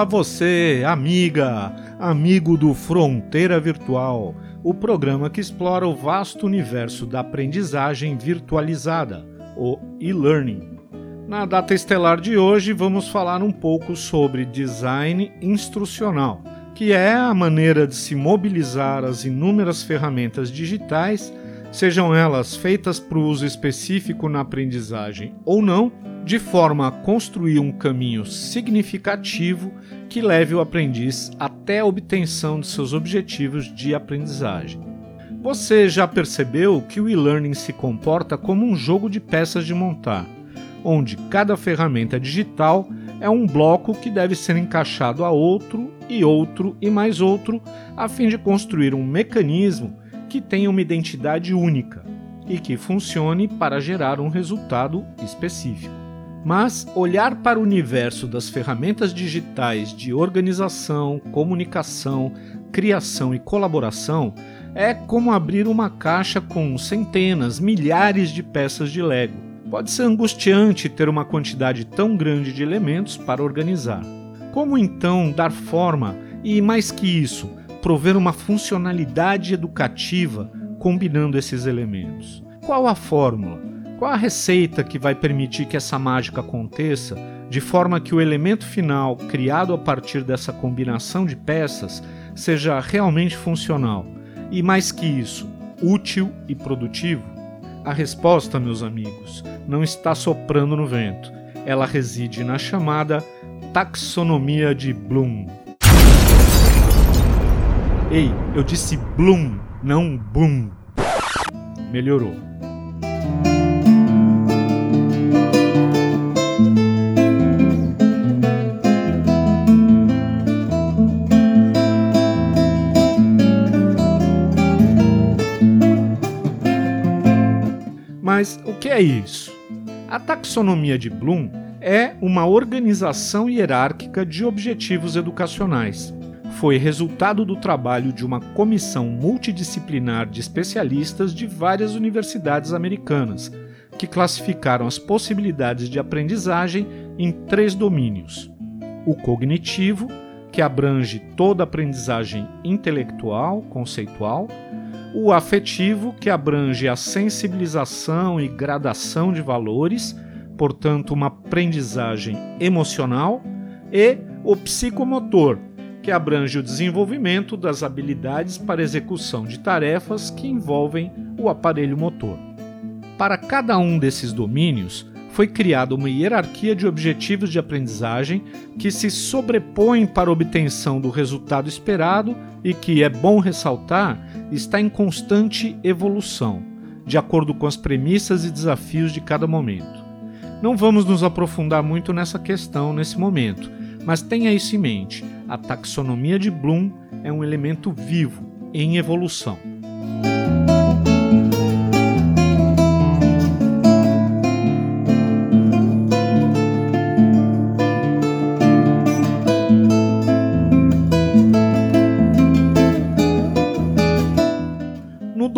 Olá você, amiga, amigo do Fronteira Virtual, o programa que explora o vasto universo da aprendizagem virtualizada, o e-learning. Na data estelar de hoje, vamos falar um pouco sobre design instrucional, que é a maneira de se mobilizar as inúmeras ferramentas digitais, sejam elas feitas para o uso específico na aprendizagem ou não, de forma a construir um caminho significativo que leve o aprendiz até a obtenção de seus objetivos de aprendizagem. Você já percebeu que o e-learning se comporta como um jogo de peças de montar, onde cada ferramenta digital é um bloco que deve ser encaixado a outro e outro e mais outro, a fim de construir um mecanismo que tenha uma identidade única e que funcione para gerar um resultado específico. Mas olhar para o universo das ferramentas digitais de organização, comunicação, criação e colaboração é como abrir uma caixa com centenas, milhares de peças de Lego. Pode ser angustiante ter uma quantidade tão grande de elementos para organizar. Como então dar forma e, mais que isso, prover uma funcionalidade educativa combinando esses elementos? Qual a fórmula? Qual a receita que vai permitir que essa mágica aconteça de forma que o elemento final, criado a partir dessa combinação de peças, seja realmente funcional e, mais que isso, útil e produtivo? A resposta, meus amigos, não está soprando no vento. Ela reside na chamada taxonomia de Bloom. Ei, eu disse Bloom, não Boom. Melhorou. Mas o que é isso? A taxonomia de Bloom é uma organização hierárquica de objetivos educacionais. Foi resultado do trabalho de uma comissão multidisciplinar de especialistas de várias universidades americanas, que classificaram as possibilidades de aprendizagem em três domínios: o cognitivo, que abrange toda a aprendizagem intelectual, conceitual, o afetivo, que abrange a sensibilização e gradação de valores, portanto, uma aprendizagem emocional, e o psicomotor, que abrange o desenvolvimento das habilidades para execução de tarefas que envolvem o aparelho motor. Para cada um desses domínios, foi criada uma hierarquia de objetivos de aprendizagem que se sobrepõem para a obtenção do resultado esperado e que, é bom ressaltar, está em constante evolução, de acordo com as premissas e desafios de cada momento. Não vamos nos aprofundar muito nessa questão nesse momento, mas tenha isso em mente: a taxonomia de Bloom é um elemento vivo, em evolução.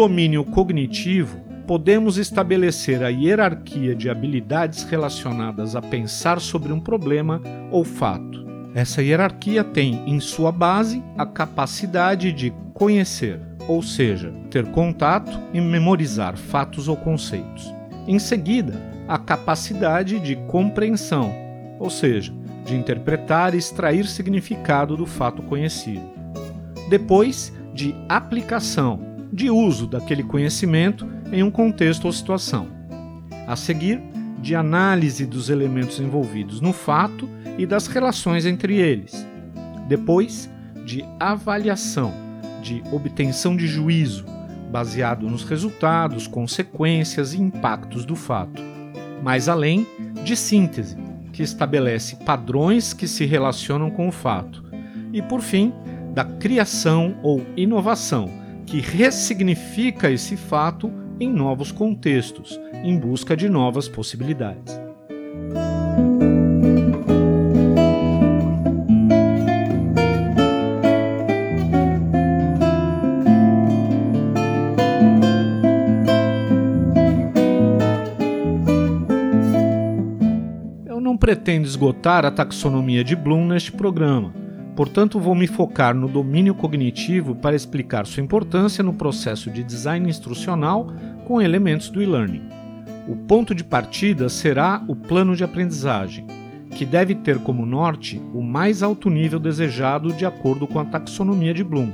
domínio cognitivo, podemos estabelecer a hierarquia de habilidades relacionadas a pensar sobre um problema ou fato. Essa hierarquia tem em sua base a capacidade de conhecer, ou seja, ter contato e memorizar fatos ou conceitos. Em seguida, a capacidade de compreensão, ou seja, de interpretar e extrair significado do fato conhecido. Depois, de aplicação, de uso daquele conhecimento em um contexto ou situação. A seguir, de análise dos elementos envolvidos no fato e das relações entre eles. Depois, de avaliação, de obtenção de juízo, baseado nos resultados, consequências e impactos do fato. Mais além, de síntese, que estabelece padrões que se relacionam com o fato. E, por fim, da criação ou inovação, que ressignifica esse fato em novos contextos, em busca de novas possibilidades. Eu não pretendo esgotar a taxonomia de Bloom neste programa Portanto, vou me focar no domínio cognitivo para explicar sua importância no processo de design instrucional com elementos do e-learning. O ponto de partida será o plano de aprendizagem, que deve ter como norte o mais alto nível desejado de acordo com a taxonomia de Bloom,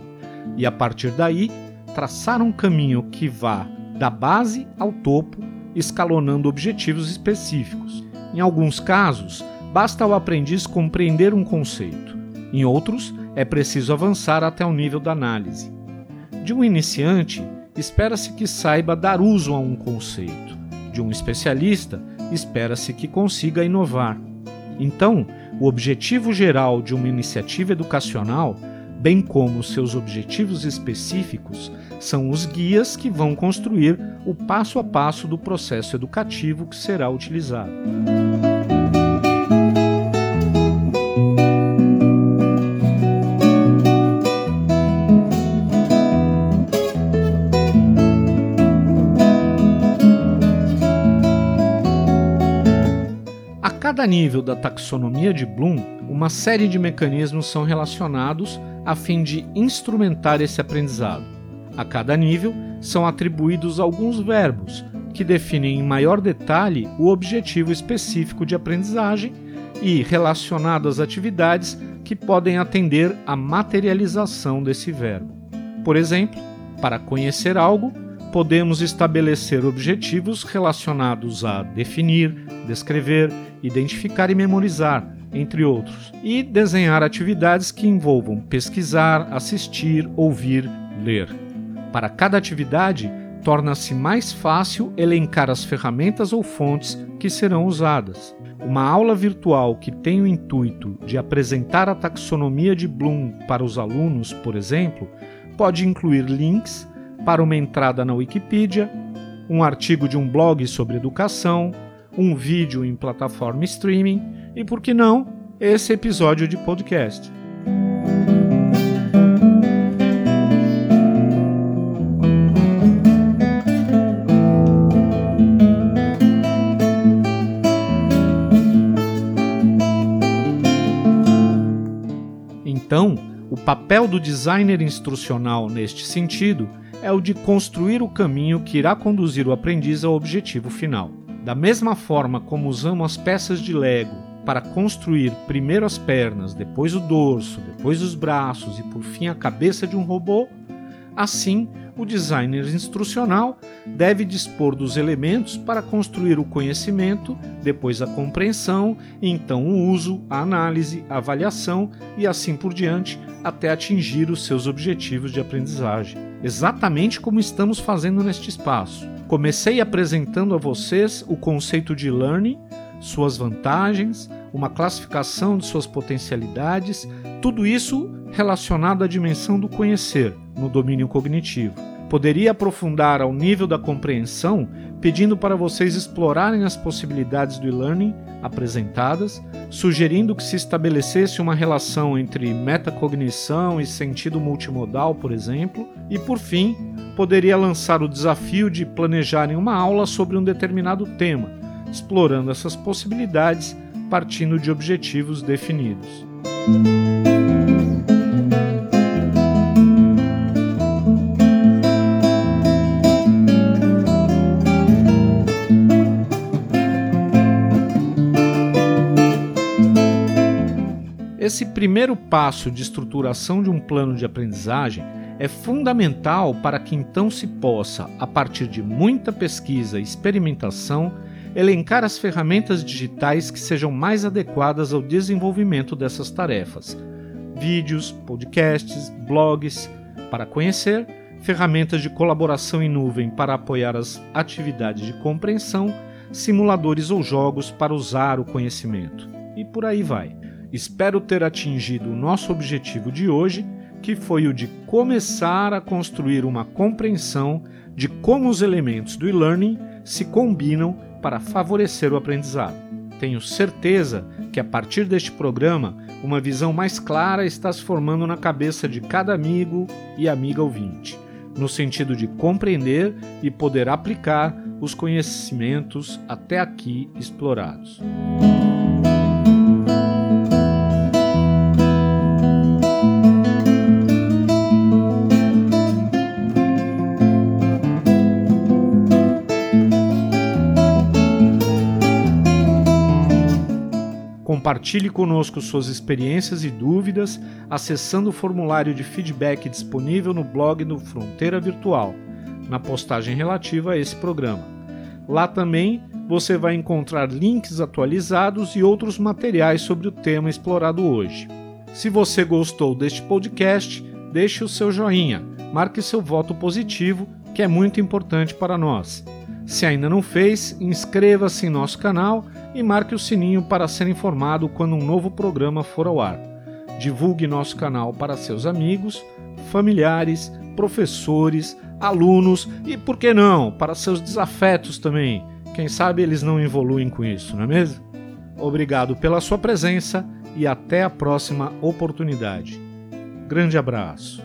e a partir daí traçar um caminho que vá da base ao topo, escalonando objetivos específicos. Em alguns casos, basta ao aprendiz compreender um conceito em outros, é preciso avançar até o nível da análise. De um iniciante, espera-se que saiba dar uso a um conceito. De um especialista, espera-se que consiga inovar. Então, o objetivo geral de uma iniciativa educacional, bem como seus objetivos específicos, são os guias que vão construir o passo a passo do processo educativo que será utilizado. Cada nível da taxonomia de Bloom, uma série de mecanismos são relacionados a fim de instrumentar esse aprendizado. A cada nível são atribuídos alguns verbos que definem em maior detalhe o objetivo específico de aprendizagem e relacionadas atividades que podem atender à materialização desse verbo. Por exemplo, para conhecer algo, podemos estabelecer objetivos relacionados a definir, descrever, identificar e memorizar, entre outros, e desenhar atividades que envolvam pesquisar, assistir, ouvir, ler. Para cada atividade, torna-se mais fácil elencar as ferramentas ou fontes que serão usadas. Uma aula virtual que tem o intuito de apresentar a taxonomia de Bloom para os alunos, por exemplo, pode incluir links para uma entrada na Wikipedia, um artigo de um blog sobre educação, um vídeo em plataforma streaming e, por que não, esse episódio de podcast. Então, o papel do designer instrucional neste sentido é o de construir o caminho que irá conduzir o aprendiz ao objetivo final. Da mesma forma como usamos as peças de Lego para construir primeiro as pernas, depois o dorso, depois os braços e por fim a cabeça de um robô, assim o designer instrucional deve dispor dos elementos para construir o conhecimento, depois a compreensão, então o uso, a análise, a avaliação e assim por diante, até atingir os seus objetivos de aprendizagem. Exatamente como estamos fazendo neste espaço. Comecei apresentando a vocês o conceito de learning, suas vantagens, uma classificação de suas potencialidades, tudo isso relacionado à dimensão do conhecer no domínio cognitivo. Poderia aprofundar ao nível da compreensão, pedindo para vocês explorarem as possibilidades do e-learning apresentadas, sugerindo que se estabelecesse uma relação entre metacognição e sentido multimodal, por exemplo, e por fim, poderia lançar o desafio de planejarem uma aula sobre um determinado tema, explorando essas possibilidades partindo de objetivos definidos. Esse primeiro passo de estruturação de um plano de aprendizagem é fundamental para que então se possa, a partir de muita pesquisa e experimentação, elencar as ferramentas digitais que sejam mais adequadas ao desenvolvimento dessas tarefas. Vídeos, podcasts, blogs para conhecer, ferramentas de colaboração em nuvem para apoiar as atividades de compreensão, simuladores ou jogos para usar o conhecimento. E por aí vai. Espero ter atingido o nosso objetivo de hoje, que foi o de começar a construir uma compreensão de como os elementos do e-learning se combinam para favorecer o aprendizado. Tenho certeza que a partir deste programa, uma visão mais clara está se formando na cabeça de cada amigo e amiga ouvinte, no sentido de compreender e poder aplicar os conhecimentos até aqui explorados. Compartilhe conosco suas experiências e dúvidas acessando o formulário de feedback disponível no blog do Fronteira Virtual, na postagem relativa a esse programa. Lá também você vai encontrar links atualizados e outros materiais sobre o tema explorado hoje. Se você gostou deste podcast, deixe o seu joinha, marque seu voto positivo, que é muito importante para nós. Se ainda não fez, inscreva-se em nosso canal e marque o sininho para ser informado quando um novo programa for ao ar. Divulgue nosso canal para seus amigos, familiares, professores, alunos e, por que não, para seus desafetos também. Quem sabe eles não evoluem com isso, não é mesmo? Obrigado pela sua presença e até a próxima oportunidade. Grande abraço.